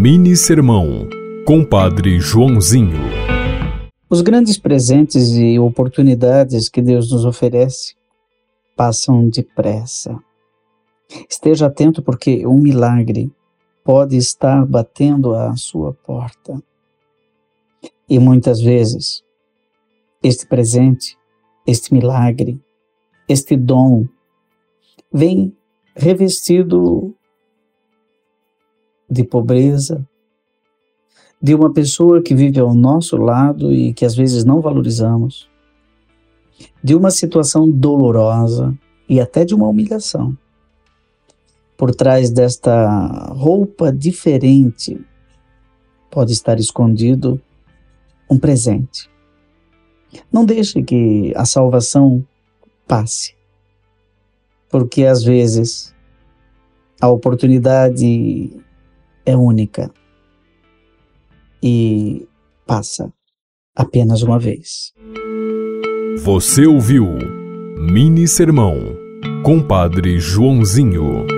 Mini Sermão, Compadre Joãozinho. Os grandes presentes e oportunidades que Deus nos oferece passam depressa. Esteja atento, porque um milagre pode estar batendo à sua porta. E muitas vezes, este presente, este milagre, este dom, vem revestido de pobreza, de uma pessoa que vive ao nosso lado e que às vezes não valorizamos, de uma situação dolorosa e até de uma humilhação. Por trás desta roupa diferente pode estar escondido um presente. Não deixe que a salvação passe, porque às vezes a oportunidade é única e passa apenas uma vez. Você ouviu Mini Sermão, Compadre Joãozinho.